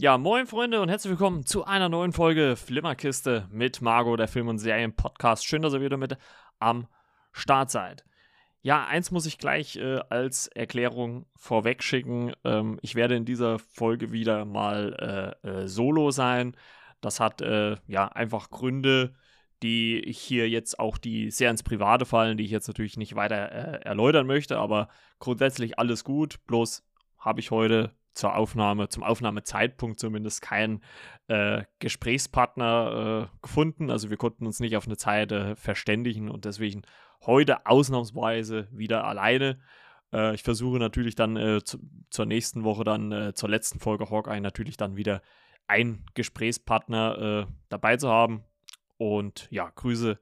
Ja, moin Freunde und herzlich willkommen zu einer neuen Folge Flimmerkiste mit Margot, der Film- und Serien-Podcast. Schön, dass ihr wieder mit am Start seid. Ja, eins muss ich gleich äh, als Erklärung vorwegschicken. Ähm, ich werde in dieser Folge wieder mal äh, äh, solo sein. Das hat äh, ja einfach Gründe, die ich hier jetzt auch, die sehr ins Private fallen, die ich jetzt natürlich nicht weiter äh, erläutern möchte, aber grundsätzlich alles gut. Bloß habe ich heute zur Aufnahme, zum Aufnahmezeitpunkt zumindest keinen äh, Gesprächspartner äh, gefunden. Also wir konnten uns nicht auf eine Zeit äh, verständigen und deswegen heute ausnahmsweise wieder alleine. Äh, ich versuche natürlich dann äh, zu, zur nächsten Woche, dann äh, zur letzten Folge Hawkeye natürlich dann wieder einen Gesprächspartner dabei zu haben. Und ja, Grüße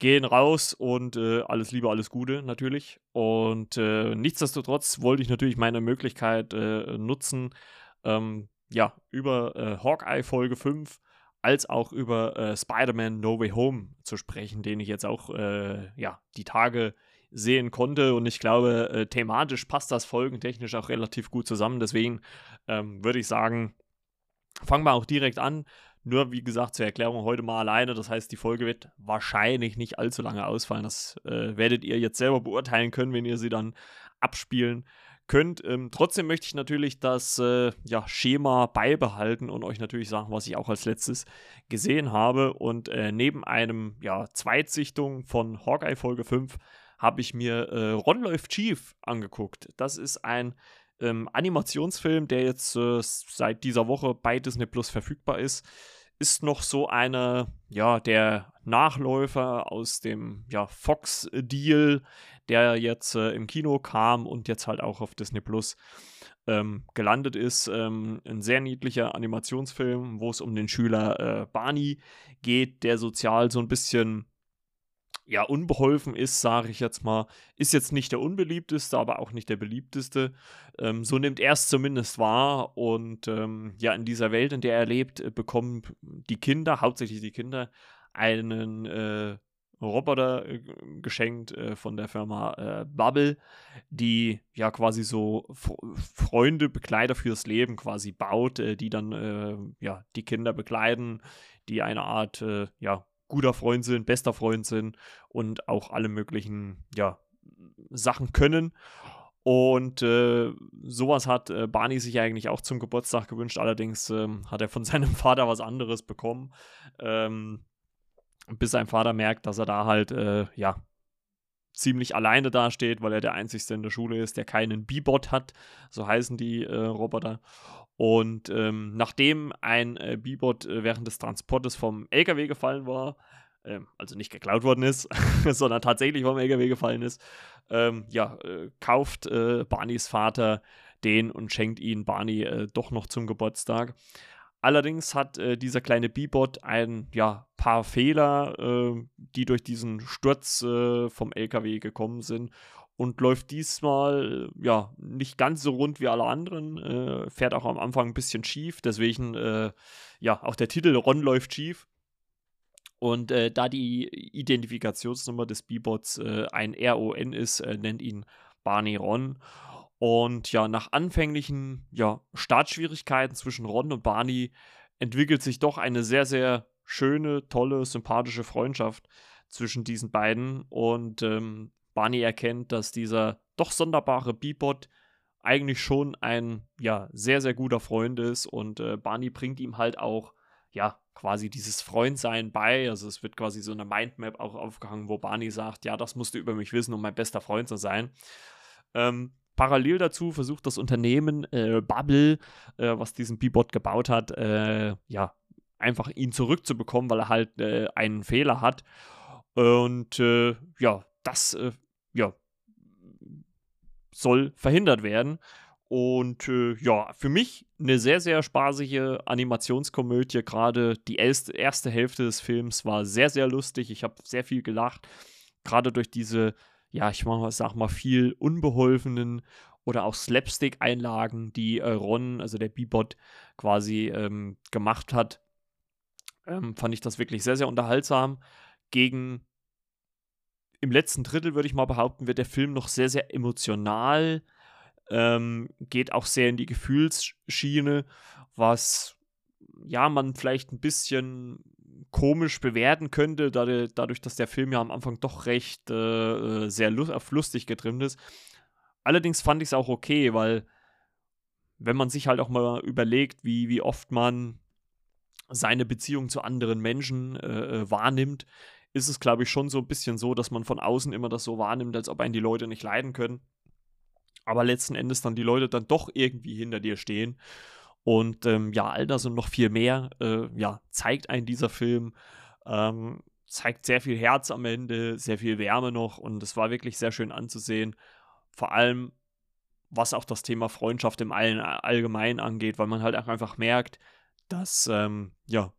gehen raus und äh, alles Liebe, alles Gute natürlich. Und äh, nichtsdestotrotz wollte ich natürlich meine Möglichkeit äh, nutzen, ähm, ja, über äh, Hawkeye Folge 5 als auch über äh, Spider-Man No Way Home zu sprechen, den ich jetzt auch äh, ja, die Tage sehen konnte. Und ich glaube, thematisch passt das folgentechnisch auch relativ gut zusammen. Deswegen ähm, würde ich sagen, fangen wir auch direkt an. Nur, wie gesagt, zur Erklärung heute mal alleine. Das heißt, die Folge wird wahrscheinlich nicht allzu lange ausfallen. Das äh, werdet ihr jetzt selber beurteilen können, wenn ihr sie dann abspielen könnt. Ähm, trotzdem möchte ich natürlich das äh, ja, Schema beibehalten und euch natürlich sagen, was ich auch als letztes gesehen habe. Und äh, neben einem ja, Zweitsichtung von Hawkeye Folge 5 habe ich mir äh, Ron läuft Chief angeguckt. Das ist ein ähm, Animationsfilm, der jetzt äh, seit dieser Woche bei Disney Plus verfügbar ist, ist noch so eine, ja, der Nachläufer aus dem ja, Fox-Deal, der jetzt äh, im Kino kam und jetzt halt auch auf Disney Plus ähm, gelandet ist. Ähm, ein sehr niedlicher Animationsfilm, wo es um den Schüler äh, Barney geht, der sozial so ein bisschen ja, unbeholfen ist, sage ich jetzt mal, ist jetzt nicht der unbeliebteste, aber auch nicht der beliebteste. Ähm, so nimmt er es zumindest wahr. Und ähm, ja, in dieser Welt, in der er lebt, äh, bekommen die Kinder, hauptsächlich die Kinder, einen äh, Roboter äh, geschenkt äh, von der Firma äh, Bubble, die ja quasi so F Freunde, Begleiter fürs Leben quasi baut, äh, die dann ja die Kinder begleiten, die eine Art ja guter Freund sind, bester Freund sind und auch alle möglichen, ja, Sachen können. Und äh, sowas hat äh, Barney sich eigentlich auch zum Geburtstag gewünscht. Allerdings ähm, hat er von seinem Vater was anderes bekommen. Ähm, bis sein Vater merkt, dass er da halt, äh, ja, ziemlich alleine dasteht, weil er der Einzige in der Schule ist, der keinen B-Bot hat. So heißen die äh, Roboter. Und ähm, nachdem ein äh, B-Bot äh, während des Transportes vom LKW gefallen war, ähm, also nicht geklaut worden ist, sondern tatsächlich vom LKW gefallen ist, ähm, ja, äh, kauft äh, Barneys Vater den und schenkt ihn Barney äh, doch noch zum Geburtstag. Allerdings hat äh, dieser kleine B-Bot ein ja, paar Fehler, äh, die durch diesen Sturz äh, vom LKW gekommen sind und läuft diesmal ja nicht ganz so rund wie alle anderen, äh, fährt auch am Anfang ein bisschen schief, deswegen äh, ja auch der Titel Ron läuft schief. Und äh, da die Identifikationsnummer des B-Bots äh, ein RON ist, äh, nennt ihn Barney Ron. Und ja, nach anfänglichen ja, Startschwierigkeiten zwischen Ron und Barney entwickelt sich doch eine sehr, sehr schöne, tolle, sympathische Freundschaft zwischen diesen beiden. Und ähm, Barney erkennt, dass dieser doch sonderbare Bebot eigentlich schon ein ja sehr sehr guter Freund ist und äh, Barney bringt ihm halt auch ja quasi dieses Freundsein bei. Also es wird quasi so eine Mindmap auch aufgehangen, wo Barney sagt, ja, das musst du über mich wissen, um mein bester Freund zu sein. Ähm, parallel dazu versucht das Unternehmen äh, Bubble, äh, was diesen Bebot gebaut hat, äh, ja einfach ihn zurückzubekommen, weil er halt äh, einen Fehler hat. Und äh, ja, das äh, ja, soll verhindert werden. Und äh, ja, für mich eine sehr, sehr spaßige Animationskomödie. Gerade die erste, erste Hälfte des Films war sehr, sehr lustig. Ich habe sehr viel gelacht. Gerade durch diese, ja, ich sag mal, viel unbeholfenen oder auch Slapstick-Einlagen, die äh, Ron, also der Bebot, quasi ähm, gemacht hat. Ähm, fand ich das wirklich sehr, sehr unterhaltsam. Gegen im letzten Drittel, würde ich mal behaupten, wird der Film noch sehr, sehr emotional, ähm, geht auch sehr in die Gefühlsschiene was ja man vielleicht ein bisschen komisch bewerten könnte, dadurch, dass der Film ja am Anfang doch recht äh, äh sehr lustig getrimmt ist. Allerdings fand ich es auch okay, weil wenn man sich halt auch mal überlegt, wie, wie oft man seine Beziehung zu anderen Menschen äh, äh wahrnimmt, ist es, glaube ich, schon so ein bisschen so, dass man von außen immer das so wahrnimmt, als ob einen die Leute nicht leiden können. Aber letzten Endes dann die Leute dann doch irgendwie hinter dir stehen. Und ähm, ja, all das und noch viel mehr, äh, ja, zeigt ein dieser Film. Ähm, zeigt sehr viel Herz am Ende, sehr viel Wärme noch und es war wirklich sehr schön anzusehen. Vor allem, was auch das Thema Freundschaft im Allgemeinen angeht, weil man halt auch einfach merkt, dass ähm, ja,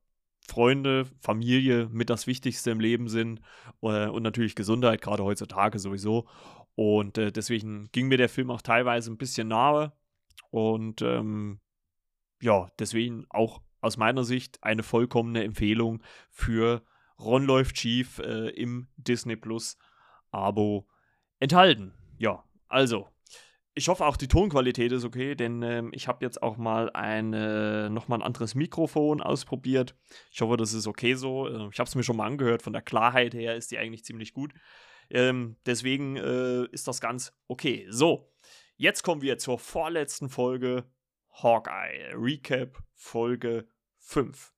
Freunde, Familie mit das Wichtigste im Leben sind äh, und natürlich Gesundheit, gerade heutzutage sowieso. Und äh, deswegen ging mir der Film auch teilweise ein bisschen nahe. Und ähm, ja, deswegen auch aus meiner Sicht eine vollkommene Empfehlung für Ron läuft schief äh, im Disney Plus Abo enthalten. Ja, also ich hoffe auch die Tonqualität ist okay, denn ähm, ich habe jetzt auch mal ein, äh, nochmal ein anderes Mikrofon ausprobiert. Ich hoffe, das ist okay so. Äh, ich habe es mir schon mal angehört. Von der Klarheit her ist die eigentlich ziemlich gut. Ähm, deswegen äh, ist das ganz okay. So, jetzt kommen wir zur vorletzten Folge Hawkeye. Recap Folge 5.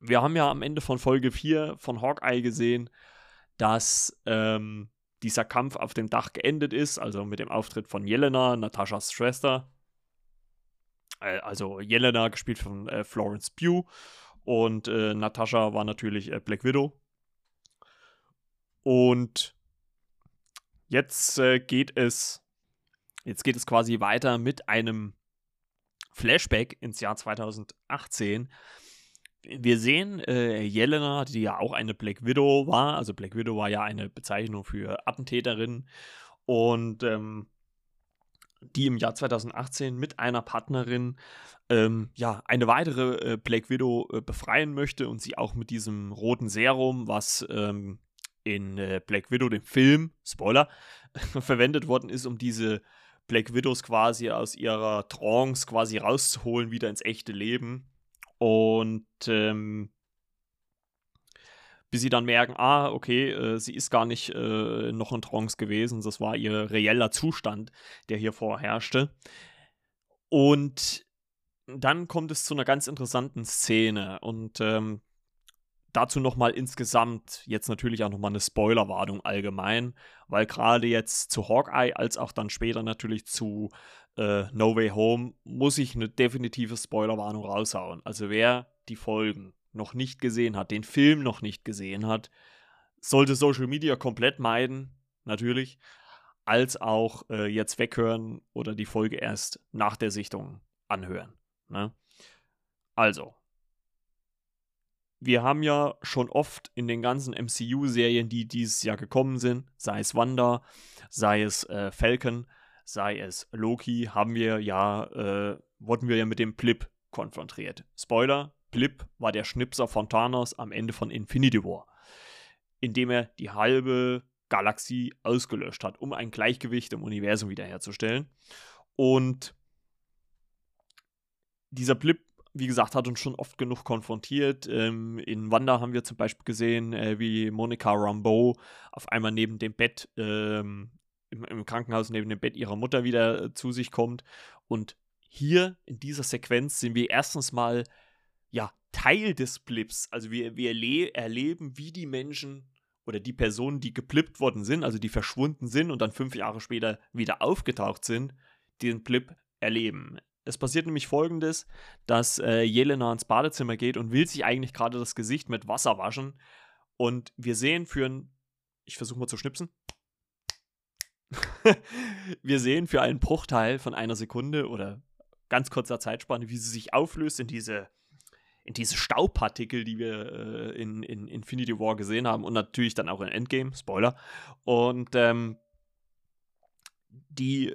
Wir haben ja am Ende von Folge 4 von Hawkeye gesehen, dass ähm, dieser Kampf auf dem Dach geendet ist, also mit dem Auftritt von Jelena, Nataschas Schwester. Äh, also Jelena, gespielt von äh, Florence Pugh. Und äh, Natascha war natürlich äh, Black Widow. Und jetzt äh, geht es. Jetzt geht es quasi weiter mit einem Flashback ins Jahr 2018, wir sehen äh, Jelena, die ja auch eine Black Widow war. Also Black Widow war ja eine Bezeichnung für Attentäterin. Und ähm, die im Jahr 2018 mit einer Partnerin ähm, ja eine weitere äh, Black Widow äh, befreien möchte und sie auch mit diesem roten Serum, was ähm, in äh, Black Widow, dem Film, Spoiler, verwendet worden ist, um diese Black Widows quasi aus ihrer Trance quasi rauszuholen, wieder ins echte Leben. Und ähm, bis sie dann merken, ah, okay, äh, sie ist gar nicht äh, noch in Trance gewesen, das war ihr reeller Zustand, der hier vorherrschte. Und dann kommt es zu einer ganz interessanten Szene und ähm, dazu nochmal insgesamt jetzt natürlich auch nochmal eine Spoilerwarnung allgemein, weil gerade jetzt zu Hawkeye als auch dann später natürlich zu äh, No Way Home muss ich eine definitive Spoilerwarnung raushauen. Also wer die Folgen noch nicht gesehen hat, den Film noch nicht gesehen hat, sollte Social Media komplett meiden, natürlich, als auch äh, jetzt weghören oder die Folge erst nach der Sichtung anhören. Ne? Also, wir haben ja schon oft in den ganzen MCU-Serien, die dieses Jahr gekommen sind, sei es Wanda, sei es äh, Falcon, sei es Loki, haben wir ja, äh, wurden wir ja mit dem Blip konfrontiert. Spoiler, Blip war der Schnipser von Thanos am Ende von Infinity War, indem er die halbe Galaxie ausgelöscht hat, um ein Gleichgewicht im Universum wiederherzustellen. Und dieser Blip, wie gesagt, hat uns schon oft genug konfrontiert. Ähm, in Wanda haben wir zum Beispiel gesehen, äh, wie Monica Rambeau auf einmal neben dem Bett ähm, im, im Krankenhaus neben dem Bett ihrer Mutter wieder äh, zu sich kommt. Und hier in dieser Sequenz sind wir erstens mal ja Teil des Blips. Also wir, wir erleben, wie die Menschen oder die Personen, die geblippt worden sind, also die verschwunden sind und dann fünf Jahre später wieder aufgetaucht sind, den Blip erleben. Es passiert nämlich folgendes, dass äh, Jelena ins Badezimmer geht und will sich eigentlich gerade das Gesicht mit Wasser waschen. Und wir sehen für ein, ich versuche mal zu schnipsen, wir sehen für einen Bruchteil von einer Sekunde oder ganz kurzer Zeitspanne, wie sie sich auflöst in diese, in diese Staubpartikel, die wir äh, in, in Infinity War gesehen haben und natürlich dann auch in Endgame, Spoiler. Und ähm, die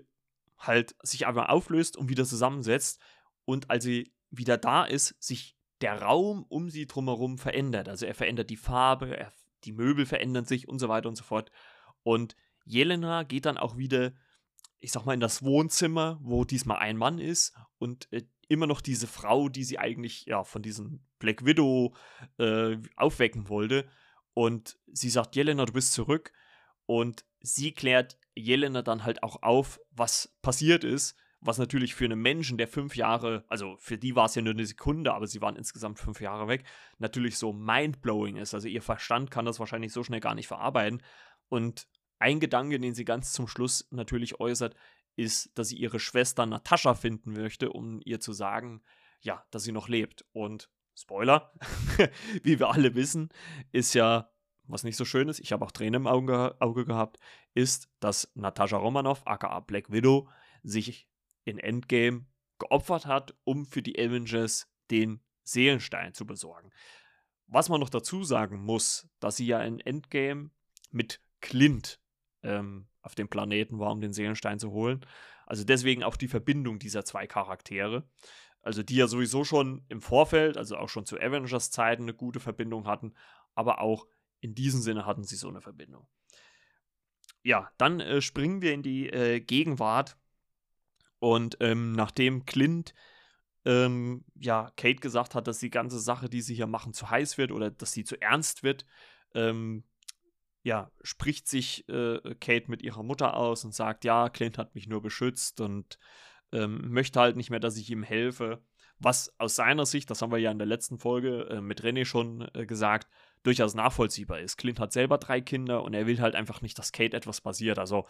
halt sich einfach auflöst und wieder zusammensetzt und als sie wieder da ist, sich der Raum um sie drumherum verändert. Also er verändert die Farbe, er, die Möbel verändern sich und so weiter und so fort. Und Jelena geht dann auch wieder, ich sag mal, in das Wohnzimmer, wo diesmal ein Mann ist und äh, immer noch diese Frau, die sie eigentlich ja von diesem Black Widow äh, aufwecken wollte. Und sie sagt, Jelena, du bist zurück. Und sie klärt Jelena dann halt auch auf, was passiert ist. Was natürlich für einen Menschen, der fünf Jahre, also für die war es ja nur eine Sekunde, aber sie waren insgesamt fünf Jahre weg, natürlich so mindblowing ist. Also ihr Verstand kann das wahrscheinlich so schnell gar nicht verarbeiten. Und ein Gedanke, den sie ganz zum Schluss natürlich äußert, ist, dass sie ihre Schwester Natascha finden möchte, um ihr zu sagen, ja, dass sie noch lebt. Und Spoiler, wie wir alle wissen, ist ja, was nicht so schön ist, ich habe auch Tränen im Auge, Auge gehabt, ist, dass Natascha Romanoff, aka Black Widow, sich in Endgame geopfert hat, um für die Avengers den Seelenstein zu besorgen. Was man noch dazu sagen muss, dass sie ja in Endgame mit Clint ähm, auf dem Planeten war, um den Seelenstein zu holen. Also deswegen auch die Verbindung dieser zwei Charaktere. Also die ja sowieso schon im Vorfeld, also auch schon zu Avengers Zeiten eine gute Verbindung hatten, aber auch in diesem Sinne hatten sie so eine Verbindung. Ja, dann äh, springen wir in die äh, Gegenwart und ähm, nachdem Clint ähm, ja Kate gesagt hat, dass die ganze Sache, die sie hier machen, zu heiß wird oder dass sie zu ernst wird, ähm, ja, spricht sich äh, Kate mit ihrer Mutter aus und sagt, ja, Clint hat mich nur beschützt und ähm, möchte halt nicht mehr, dass ich ihm helfe. Was aus seiner Sicht, das haben wir ja in der letzten Folge äh, mit René schon äh, gesagt, durchaus nachvollziehbar ist. Clint hat selber drei Kinder und er will halt einfach nicht, dass Kate etwas passiert. Also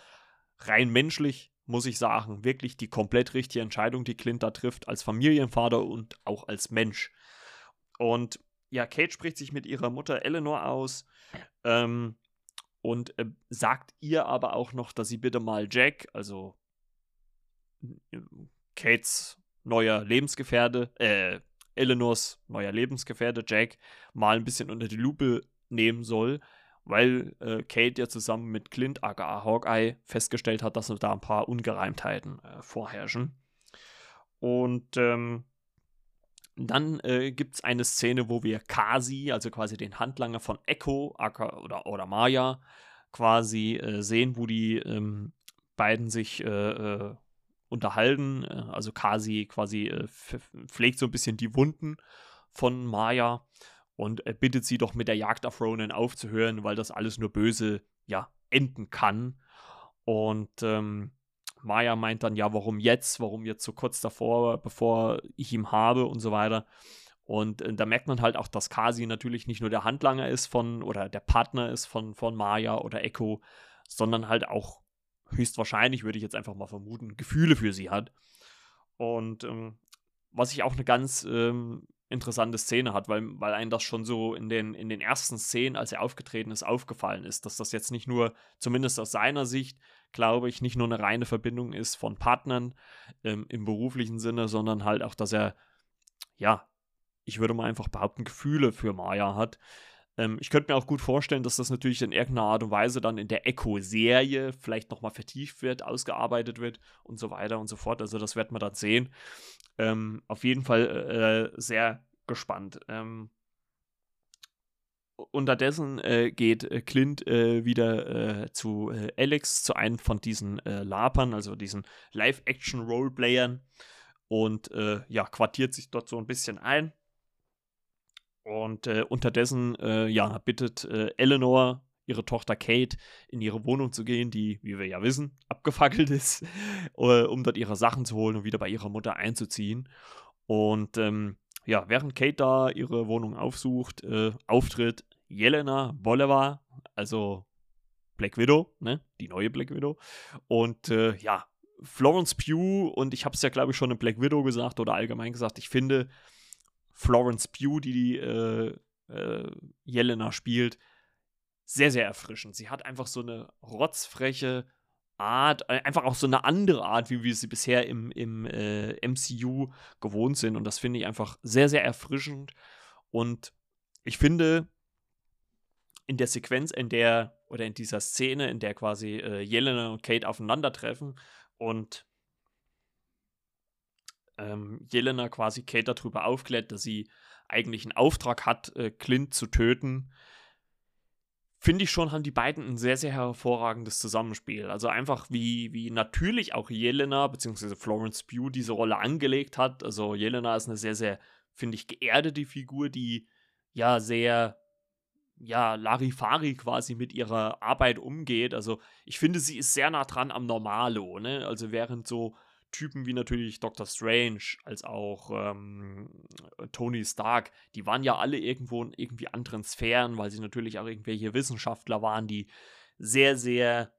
rein menschlich muss ich sagen, wirklich die komplett richtige Entscheidung, die Clint da trifft, als Familienvater und auch als Mensch. Und ja, Kate spricht sich mit ihrer Mutter Eleanor aus. Ähm, und äh, sagt ihr aber auch noch, dass sie bitte mal Jack, also Kates neuer Lebensgefährte, äh, Eleanors neuer Lebensgefährte Jack mal ein bisschen unter die Lupe nehmen soll, weil äh, Kate ja zusammen mit Clint aka Hawkeye festgestellt hat, dass da ein paar Ungereimtheiten äh, vorherrschen. Und ähm, dann äh, gibt es eine Szene, wo wir Kasi, also quasi den Handlanger von Echo oder, oder Maya, quasi äh, sehen, wo die ähm, beiden sich äh, äh unterhalten. Äh, also Kasi quasi äh, pflegt so ein bisschen die Wunden von Maya und bittet sie doch mit der Jagd auf Ronan aufzuhören, weil das alles nur böse ja, enden kann. Und ähm, Maya meint dann, ja, warum jetzt? Warum jetzt so kurz davor, bevor ich ihn habe und so weiter. Und äh, da merkt man halt auch, dass Kasi natürlich nicht nur der Handlanger ist von oder der Partner ist von, von Maya oder Echo, sondern halt auch höchstwahrscheinlich, würde ich jetzt einfach mal vermuten, Gefühle für sie hat. Und ähm, was ich auch eine ganz ähm, interessante Szene hat, weil, weil einem das schon so in den, in den ersten Szenen, als er aufgetreten ist, aufgefallen ist, dass das jetzt nicht nur, zumindest aus seiner Sicht, glaube ich, nicht nur eine reine Verbindung ist von Partnern ähm, im beruflichen Sinne, sondern halt auch, dass er, ja, ich würde mal einfach behaupten, Gefühle für Maya hat. Ähm, ich könnte mir auch gut vorstellen, dass das natürlich in irgendeiner Art und Weise dann in der Echo-Serie vielleicht nochmal vertieft wird, ausgearbeitet wird und so weiter und so fort. Also das wird man dann sehen. Ähm, auf jeden Fall äh, sehr gespannt. Ähm, unterdessen äh, geht äh, Clint äh, wieder äh, zu äh, Alex, zu einem von diesen äh, Lapern, also diesen Live-Action-Roleplayern und ja, quartiert sich dort so ein bisschen ein. Und unterdessen, ja, bittet Eleanor ihre Tochter Kate in ihre Wohnung zu gehen, die, wie wir ja wissen, abgefackelt ist, um dort ihre Sachen zu holen und wieder bei ihrer Mutter einzuziehen. Und ähm, ja, während Kate da ihre Wohnung aufsucht, äh, auftritt Jelena Bolivar, also Black Widow, ne? Die neue Black Widow. Und äh, ja, Florence Pugh, und ich habe es ja, glaube ich, schon in Black Widow gesagt oder allgemein gesagt, ich finde Florence Pugh, die die äh, äh, Jelena spielt, sehr, sehr erfrischend. Sie hat einfach so eine rotzfreche, Art, äh, einfach auch so eine andere Art, wie wir sie bisher im, im äh, MCU gewohnt sind. Und das finde ich einfach sehr, sehr erfrischend. Und ich finde, in der Sequenz, in der, oder in dieser Szene, in der quasi äh, Jelena und Kate aufeinandertreffen und ähm, Jelena quasi Kate darüber aufklärt, dass sie eigentlich einen Auftrag hat, äh, Clint zu töten, finde ich schon, haben die beiden ein sehr, sehr hervorragendes Zusammenspiel. Also einfach wie, wie natürlich auch Jelena bzw. Florence Pugh diese Rolle angelegt hat. Also Jelena ist eine sehr, sehr, finde ich, geerdete Figur, die ja sehr, ja, Larifari quasi mit ihrer Arbeit umgeht. Also ich finde, sie ist sehr nah dran am Normalo, ne? Also während so Typen wie natürlich Doctor Strange als auch ähm, Tony Stark, die waren ja alle irgendwo in irgendwie anderen Sphären, weil sie natürlich auch irgendwelche Wissenschaftler waren, die sehr, sehr,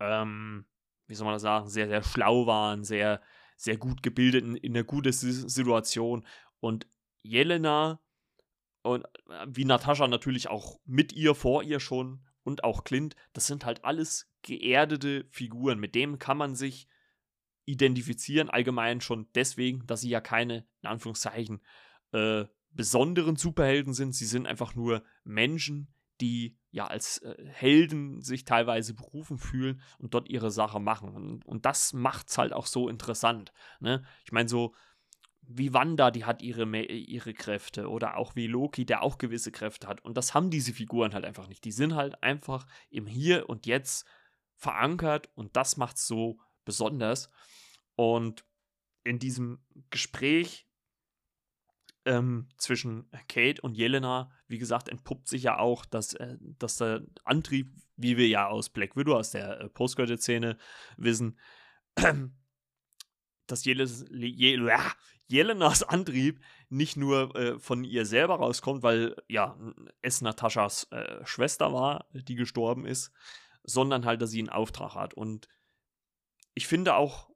ähm, wie soll man das sagen, sehr, sehr schlau waren, sehr, sehr gut gebildet in, in einer guten Situation. Und Jelena und äh, wie Natascha natürlich auch mit ihr, vor ihr schon und auch Clint, das sind halt alles geerdete Figuren, mit denen kann man sich identifizieren, allgemein schon deswegen, dass sie ja keine, in Anführungszeichen, äh, besonderen Superhelden sind. Sie sind einfach nur Menschen, die ja als äh, Helden sich teilweise berufen fühlen und dort ihre Sache machen. Und, und das macht es halt auch so interessant. Ne? Ich meine, so wie Wanda, die hat ihre, ihre Kräfte oder auch wie Loki, der auch gewisse Kräfte hat. Und das haben diese Figuren halt einfach nicht. Die sind halt einfach im Hier und Jetzt verankert und das macht es so besonders. Und in diesem Gespräch ähm, zwischen Kate und Jelena, wie gesagt, entpuppt sich ja auch, dass, äh, dass der Antrieb, wie wir ja aus Black Widow, aus der äh, Postcredit-Szene wissen, dass Jeles, Je, Jelenas Antrieb nicht nur äh, von ihr selber rauskommt, weil ja, es Nataschas äh, Schwester war, die gestorben ist, sondern halt, dass sie einen Auftrag hat. Und ich finde auch,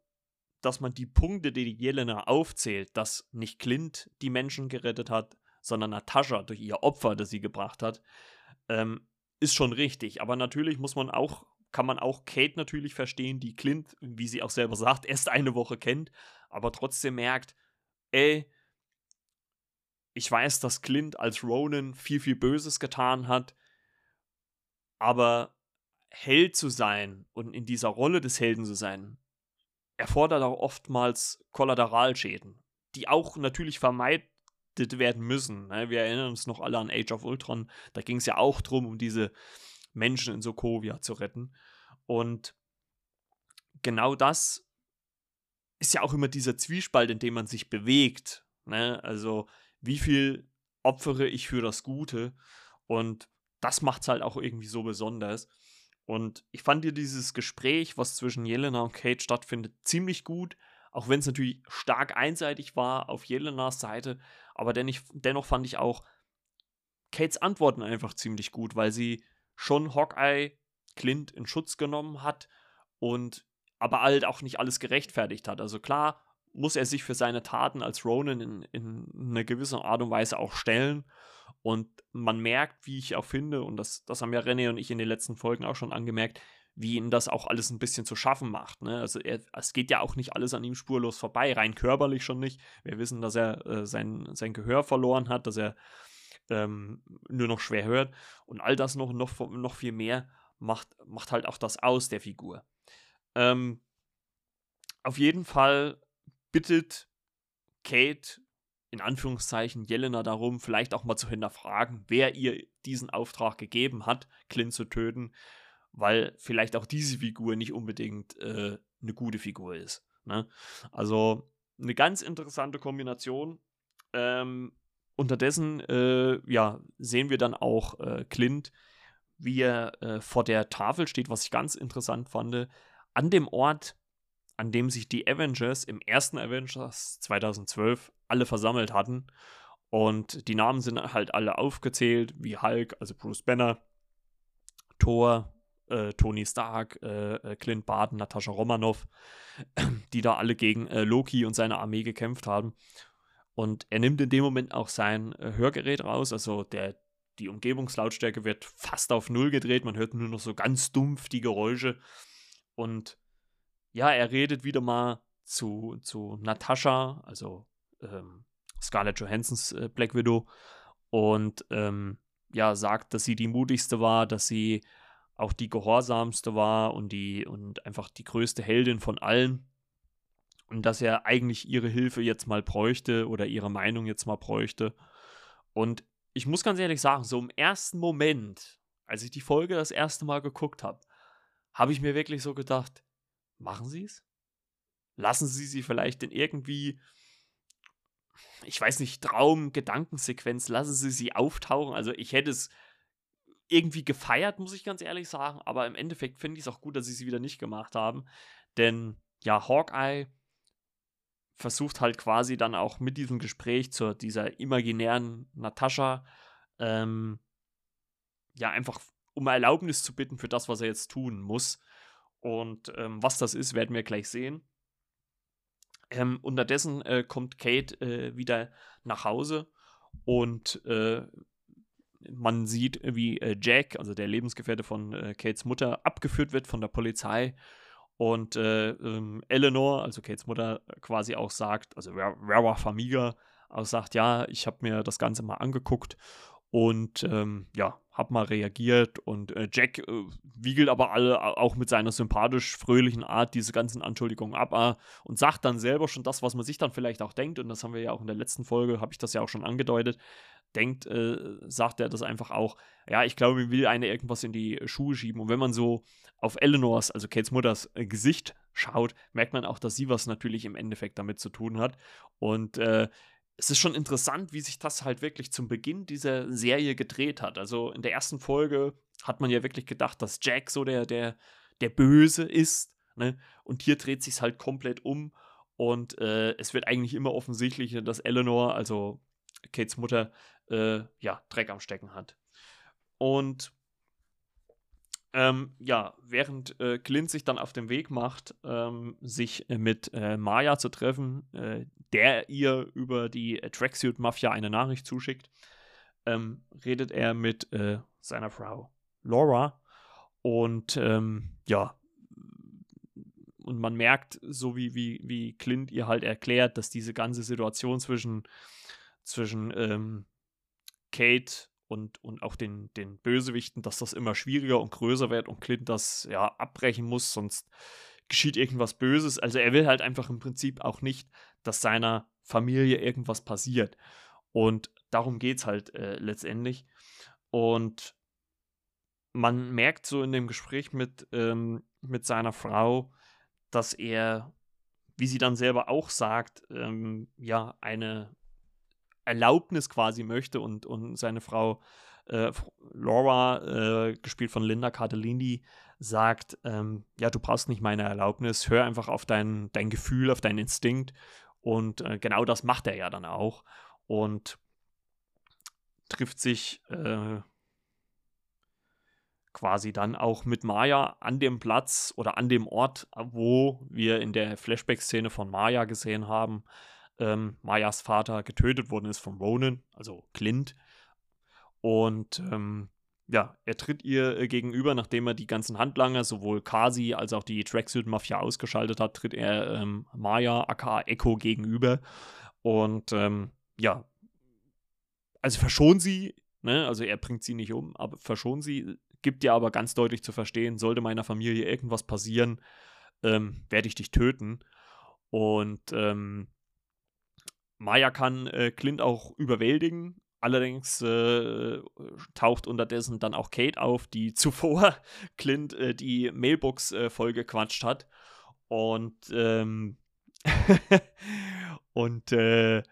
dass man die Punkte, die Jelena aufzählt, dass nicht Clint die Menschen gerettet hat, sondern Natascha durch ihr Opfer, das sie gebracht hat, ähm, ist schon richtig. Aber natürlich muss man auch, kann man auch Kate natürlich verstehen, die Clint, wie sie auch selber sagt, erst eine Woche kennt, aber trotzdem merkt, ey, ich weiß, dass Clint als Ronan viel, viel Böses getan hat, aber Held zu sein und in dieser Rolle des Helden zu sein, erfordert auch oftmals Kollateralschäden, die auch natürlich vermeidet werden müssen. Ne? Wir erinnern uns noch alle an Age of Ultron, da ging es ja auch darum, um diese Menschen in Sokovia zu retten. Und genau das ist ja auch immer dieser Zwiespalt, in dem man sich bewegt. Ne? Also, wie viel opfere ich für das Gute? Und das macht es halt auch irgendwie so besonders. Und ich fand dir dieses Gespräch, was zwischen Jelena und Kate stattfindet, ziemlich gut. Auch wenn es natürlich stark einseitig war auf Jelenas Seite. Aber dennoch, dennoch fand ich auch Kates Antworten einfach ziemlich gut, weil sie schon Hawkeye Clint in Schutz genommen hat und aber halt auch nicht alles gerechtfertigt hat. Also klar muss er sich für seine Taten als Ronin in, in einer gewissen Art und Weise auch stellen und man merkt, wie ich auch finde, und das, das haben ja René und ich in den letzten Folgen auch schon angemerkt, wie ihn das auch alles ein bisschen zu schaffen macht. Ne? Also er, es geht ja auch nicht alles an ihm spurlos vorbei, rein körperlich schon nicht. Wir wissen, dass er äh, sein, sein Gehör verloren hat, dass er ähm, nur noch schwer hört. Und all das noch, noch, noch viel mehr macht, macht halt auch das aus der Figur. Ähm, auf jeden Fall bittet Kate in Anführungszeichen Jelena darum, vielleicht auch mal zu hinterfragen, wer ihr diesen Auftrag gegeben hat, Clint zu töten, weil vielleicht auch diese Figur nicht unbedingt äh, eine gute Figur ist. Ne? Also eine ganz interessante Kombination. Ähm, unterdessen äh, ja, sehen wir dann auch äh, Clint, wie er äh, vor der Tafel steht, was ich ganz interessant fand, an dem Ort, an dem sich die Avengers im ersten Avengers 2012 alle versammelt hatten. Und die Namen sind halt alle aufgezählt, wie Hulk, also Bruce Banner, Thor, äh, Tony Stark, äh, äh Clint Barton, Natascha Romanoff, die da alle gegen äh, Loki und seine Armee gekämpft haben. Und er nimmt in dem Moment auch sein äh, Hörgerät raus, also der, die Umgebungslautstärke wird fast auf Null gedreht, man hört nur noch so ganz dumpf die Geräusche. Und ja, er redet wieder mal zu, zu Natascha, also ähm, Scarlett Johansons äh, Black Widow, und ähm, ja, sagt, dass sie die mutigste war, dass sie auch die gehorsamste war und die und einfach die größte Heldin von allen. Und dass er eigentlich ihre Hilfe jetzt mal bräuchte oder ihre Meinung jetzt mal bräuchte. Und ich muss ganz ehrlich sagen, so im ersten Moment, als ich die Folge das erste Mal geguckt habe, habe ich mir wirklich so gedacht, machen Sie es? Lassen Sie sie vielleicht in irgendwie, ich weiß nicht, Traum, Gedankensequenz, lassen Sie sie auftauchen. Also ich hätte es irgendwie gefeiert, muss ich ganz ehrlich sagen, aber im Endeffekt finde ich es auch gut, dass sie sie wieder nicht gemacht haben, denn ja, Hawkeye versucht halt quasi dann auch mit diesem Gespräch zu dieser imaginären Natascha, ähm, ja, einfach um Erlaubnis zu bitten für das, was er jetzt tun muss. Und ähm, was das ist, werden wir gleich sehen. Ähm, unterdessen äh, kommt Kate äh, wieder nach Hause und äh, man sieht, wie äh, Jack, also der Lebensgefährte von äh, Kates Mutter, abgeführt wird von der Polizei und äh, ähm, Eleanor, also Kates Mutter, quasi auch sagt, also Vera Famiga auch sagt, ja, ich habe mir das Ganze mal angeguckt und ähm, ja, hab mal reagiert und äh, Jack äh, wiegelt aber alle auch mit seiner sympathisch fröhlichen Art diese ganzen Anschuldigungen ab äh, und sagt dann selber schon das, was man sich dann vielleicht auch denkt und das haben wir ja auch in der letzten Folge, habe ich das ja auch schon angedeutet, denkt, äh, sagt er das einfach auch, ja, ich glaube, mir will einer irgendwas in die Schuhe schieben. Und wenn man so auf Eleanors, also Kates Mutters äh, Gesicht schaut, merkt man auch, dass sie was natürlich im Endeffekt damit zu tun hat. Und äh, es ist schon interessant, wie sich das halt wirklich zum Beginn dieser Serie gedreht hat. Also in der ersten Folge hat man ja wirklich gedacht, dass Jack so der, der, der Böse ist. Ne? Und hier dreht sich halt komplett um. Und äh, es wird eigentlich immer offensichtlicher, dass Eleanor, also Kates Mutter, äh, ja, Dreck am Stecken hat. Und ähm, ja, während äh, Clint sich dann auf den Weg macht, ähm, sich äh, mit äh, Maya zu treffen, äh, der ihr über die Tracksuit-Mafia eine Nachricht zuschickt, ähm, redet er mit äh, seiner Frau Laura. Und ähm, ja, und man merkt, so wie, wie, wie Clint ihr halt erklärt, dass diese ganze Situation zwischen, zwischen ähm, Kate und, und auch den, den Bösewichten, dass das immer schwieriger und größer wird und Clint das ja abbrechen muss, sonst geschieht irgendwas Böses. Also er will halt einfach im Prinzip auch nicht, dass seiner Familie irgendwas passiert. Und darum geht es halt äh, letztendlich. Und man merkt so in dem Gespräch mit, ähm, mit seiner Frau, dass er, wie sie dann selber auch sagt, ähm, ja, eine Erlaubnis quasi möchte und, und seine Frau äh, Laura, äh, gespielt von Linda Cardellini, sagt, ähm, ja, du brauchst nicht meine Erlaubnis, hör einfach auf dein, dein Gefühl, auf deinen Instinkt. Und äh, genau das macht er ja dann auch. Und trifft sich äh, quasi dann auch mit Maya an dem Platz oder an dem Ort, wo wir in der Flashback-Szene von Maya gesehen haben, ähm, Mayas Vater getötet worden ist von Ronan, also Clint. Und ähm, ja, er tritt ihr äh, gegenüber, nachdem er die ganzen Handlanger, sowohl Kasi als auch die Tracksuit-Mafia ausgeschaltet hat, tritt er ähm, Maya aka Echo gegenüber. Und ähm, ja, also verschont sie, ne? also er bringt sie nicht um, aber verschont sie, gibt ihr aber ganz deutlich zu verstehen, sollte meiner Familie irgendwas passieren, ähm, werde ich dich töten. Und ähm, Maya kann äh, Clint auch überwältigen. Allerdings äh, taucht unterdessen dann auch Kate auf, die zuvor Clint äh, die Mailbox äh, voll gequatscht hat. Und, ähm, und, äh,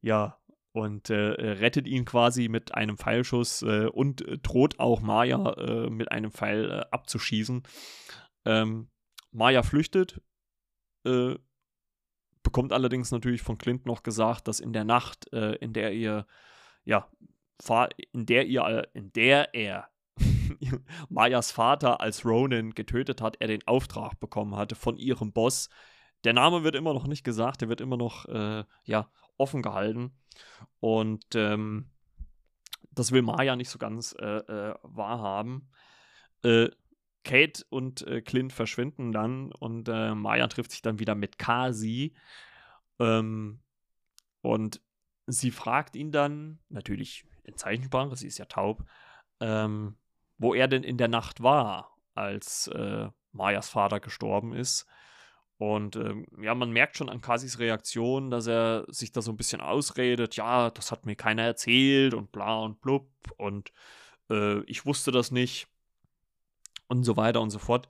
ja, und äh, rettet ihn quasi mit einem Pfeilschuss und droht auch Maya mit einem Pfeil abzuschießen. Ähm, Maya flüchtet, bekommt allerdings natürlich von Clint noch gesagt, dass in der Nacht, äh, in der ihr, ja, in der ihr, äh, in der er Mayas Vater als Ronin getötet hat, er den Auftrag bekommen hatte von ihrem Boss. Der Name wird immer noch nicht gesagt, der wird immer noch, äh, ja, offen gehalten. Und ähm, das will Maya nicht so ganz äh, äh wahrhaben. Kate und äh, Clint verschwinden dann und äh, Maya trifft sich dann wieder mit Kasi. Ähm, und sie fragt ihn dann, natürlich in Zeichensprache, sie ist ja taub, ähm, wo er denn in der Nacht war, als äh, Mayas Vater gestorben ist. Und ähm, ja, man merkt schon an Kasis Reaktion, dass er sich da so ein bisschen ausredet, ja, das hat mir keiner erzählt und bla und blub. Und äh, ich wusste das nicht und so weiter und so fort.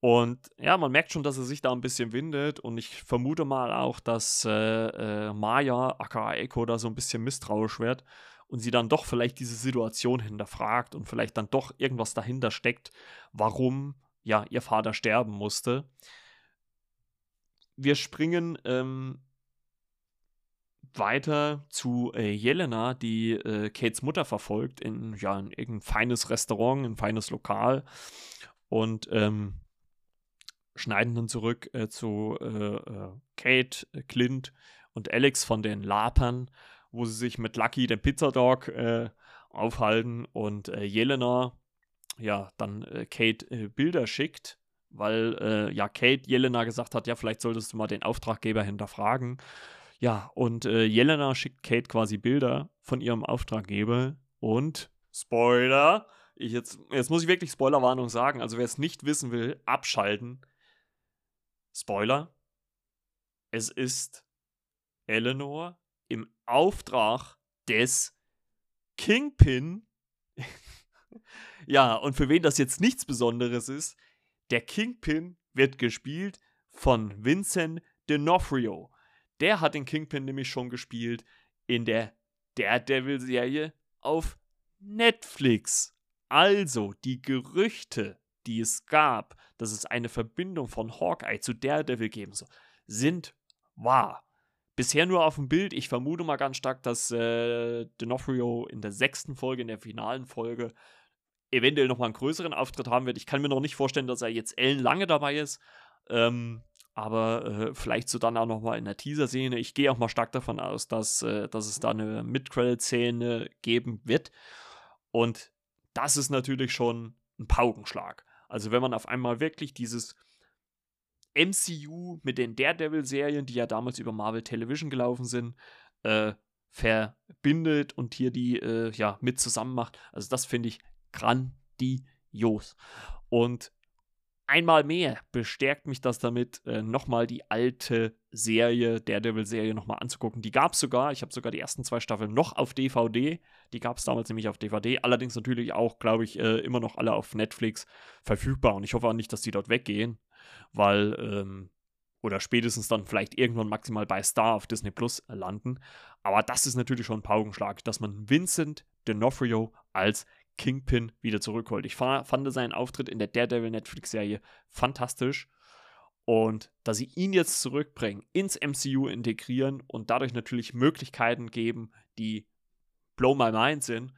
Und ja, man merkt schon, dass er sich da ein bisschen windet und ich vermute mal auch, dass äh, äh, Maya, aka Echo, da so ein bisschen misstrauisch wird und sie dann doch vielleicht diese Situation hinterfragt und vielleicht dann doch irgendwas dahinter steckt, warum ja ihr Vater sterben musste. Wir springen ähm, weiter zu äh, Jelena, die äh, Kates Mutter verfolgt in, ja, in irgendein feines Restaurant, ein feines Lokal und ähm, schneiden dann zurück äh, zu äh, äh, Kate, äh, Clint und Alex von den Lapern, wo sie sich mit Lucky, dem Pizzadog, aufhalten und Jelena ja dann Kate Bilder schickt weil ja Kate Jelena gesagt hat, ja, vielleicht solltest du mal den Auftraggeber hinterfragen. Ja, und äh, Jelena schickt Kate quasi Bilder von ihrem Auftraggeber und Spoiler, ich jetzt, jetzt muss ich wirklich Spoilerwarnung sagen, also wer es nicht wissen will, abschalten. Spoiler, es ist Eleanor im Auftrag des Kingpin. ja, und für wen das jetzt nichts Besonderes ist, der Kingpin wird gespielt von Vincent D'Onofrio. Der hat den Kingpin nämlich schon gespielt in der Daredevil-Serie auf Netflix. Also die Gerüchte, die es gab, dass es eine Verbindung von Hawkeye zu Daredevil geben soll, sind wahr. Bisher nur auf dem Bild. Ich vermute mal ganz stark, dass äh, D'Onofrio in der sechsten Folge, in der finalen Folge, eventuell nochmal einen größeren Auftritt haben wird. Ich kann mir noch nicht vorstellen, dass er jetzt ellenlange dabei ist. Ähm, aber äh, vielleicht so dann auch nochmal in der Teaser-Szene. Ich gehe auch mal stark davon aus, dass, äh, dass es da eine Mid-Credit-Szene geben wird. Und das ist natürlich schon ein Paukenschlag. Also wenn man auf einmal wirklich dieses MCU mit den Daredevil-Serien, die ja damals über Marvel Television gelaufen sind, äh, verbindet und hier die äh, ja mit zusammen macht. Also das finde ich grandios. Und einmal mehr bestärkt mich das damit, äh, nochmal die alte Serie, Daredevil-Serie nochmal anzugucken. Die gab es sogar, ich habe sogar die ersten zwei Staffeln noch auf DVD. Die gab es damals nämlich auf DVD. Allerdings natürlich auch, glaube ich, äh, immer noch alle auf Netflix verfügbar. Und ich hoffe auch nicht, dass die dort weggehen, weil, ähm, oder spätestens dann vielleicht irgendwann maximal bei Star auf Disney Plus landen. Aber das ist natürlich schon ein Paukenschlag, dass man Vincent D'Onofrio als Kingpin wieder zurückholt. Ich fand seinen Auftritt in der Daredevil Netflix-Serie fantastisch. Und dass sie ihn jetzt zurückbringen, ins MCU integrieren und dadurch natürlich Möglichkeiten geben, die blow my mind sind,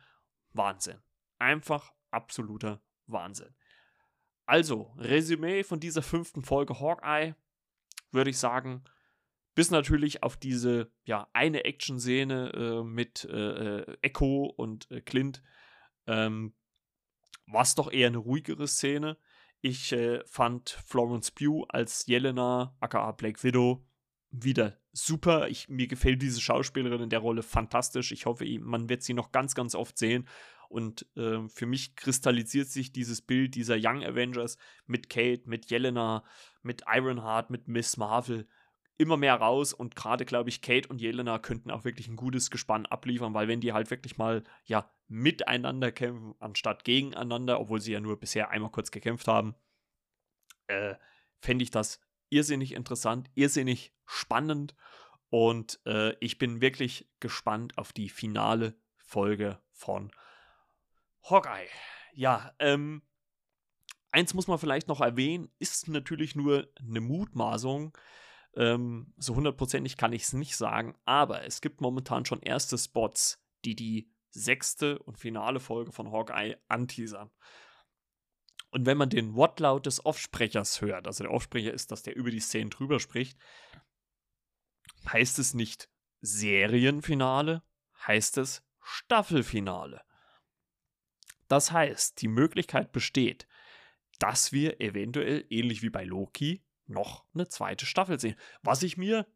Wahnsinn. Einfach absoluter Wahnsinn. Also, Resümee von dieser fünften Folge Hawkeye, würde ich sagen, bis natürlich auf diese ja, eine Action-Szene äh, mit äh, äh Echo und äh, Clint ähm, war es doch eher eine ruhigere Szene. Ich äh, fand Florence Pugh als Jelena, aka Black Widow, wieder super. Ich, mir gefällt diese Schauspielerin in der Rolle fantastisch. Ich hoffe, man wird sie noch ganz, ganz oft sehen. Und äh, für mich kristallisiert sich dieses Bild dieser Young Avengers mit Kate, mit Jelena, mit Ironheart, mit Miss Marvel immer mehr raus und gerade glaube ich, Kate und Jelena könnten auch wirklich ein gutes Gespann abliefern, weil wenn die halt wirklich mal ja miteinander kämpfen, anstatt gegeneinander, obwohl sie ja nur bisher einmal kurz gekämpft haben, äh, fände ich das irrsinnig interessant, irrsinnig spannend und äh, ich bin wirklich gespannt auf die finale Folge von Hawkeye. Ja, ähm, eins muss man vielleicht noch erwähnen, ist natürlich nur eine Mutmaßung. Ähm, so hundertprozentig kann ich es nicht sagen, aber es gibt momentan schon erste Spots, die die sechste und finale Folge von Hawkeye anteasern. Und wenn man den Wortlaut des Offsprechers hört, also der Offsprecher ist, dass der über die Szenen drüber spricht, heißt es nicht Serienfinale, heißt es Staffelfinale. Das heißt, die Möglichkeit besteht, dass wir eventuell, ähnlich wie bei Loki, noch eine zweite Staffel sehen. Was ich mir,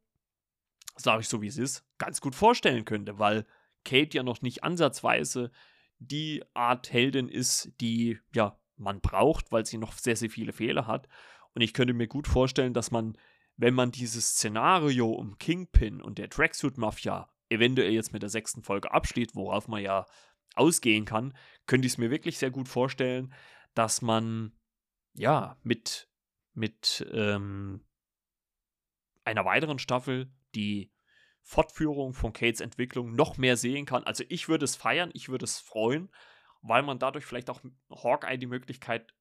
sage ich so wie es ist, ganz gut vorstellen könnte, weil Kate ja noch nicht ansatzweise die Art Heldin ist, die ja man braucht, weil sie noch sehr, sehr viele Fehler hat. Und ich könnte mir gut vorstellen, dass man, wenn man dieses Szenario um Kingpin und der Tracksuit Mafia eventuell jetzt mit der sechsten Folge abschließt, worauf man ja ausgehen kann, könnte ich es mir wirklich sehr gut vorstellen, dass man ja mit, mit ähm, einer weiteren Staffel die Fortführung von Kates Entwicklung noch mehr sehen kann. Also ich würde es feiern, ich würde es freuen, weil man dadurch vielleicht auch Hawkeye die Möglichkeit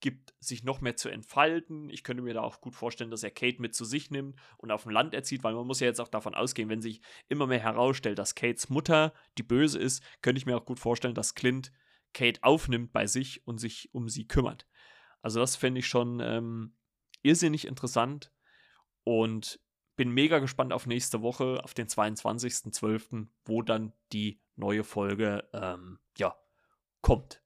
gibt, sich noch mehr zu entfalten. Ich könnte mir da auch gut vorstellen, dass er Kate mit zu sich nimmt und auf dem Land erzieht, weil man muss ja jetzt auch davon ausgehen, wenn sich immer mehr herausstellt, dass Kates Mutter die Böse ist, könnte ich mir auch gut vorstellen, dass Clint Kate aufnimmt bei sich und sich um sie kümmert. Also das fände ich schon ähm, irrsinnig interessant und bin mega gespannt auf nächste Woche, auf den 22.12., wo dann die neue Folge ähm, ja, kommt.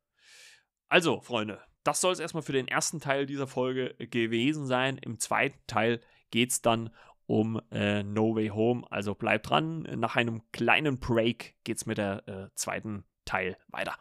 Also, Freunde, das soll es erstmal für den ersten Teil dieser Folge gewesen sein. Im zweiten Teil geht es dann um äh, No Way Home. Also bleibt dran. Nach einem kleinen Break geht es mit der äh, zweiten Teil weiter.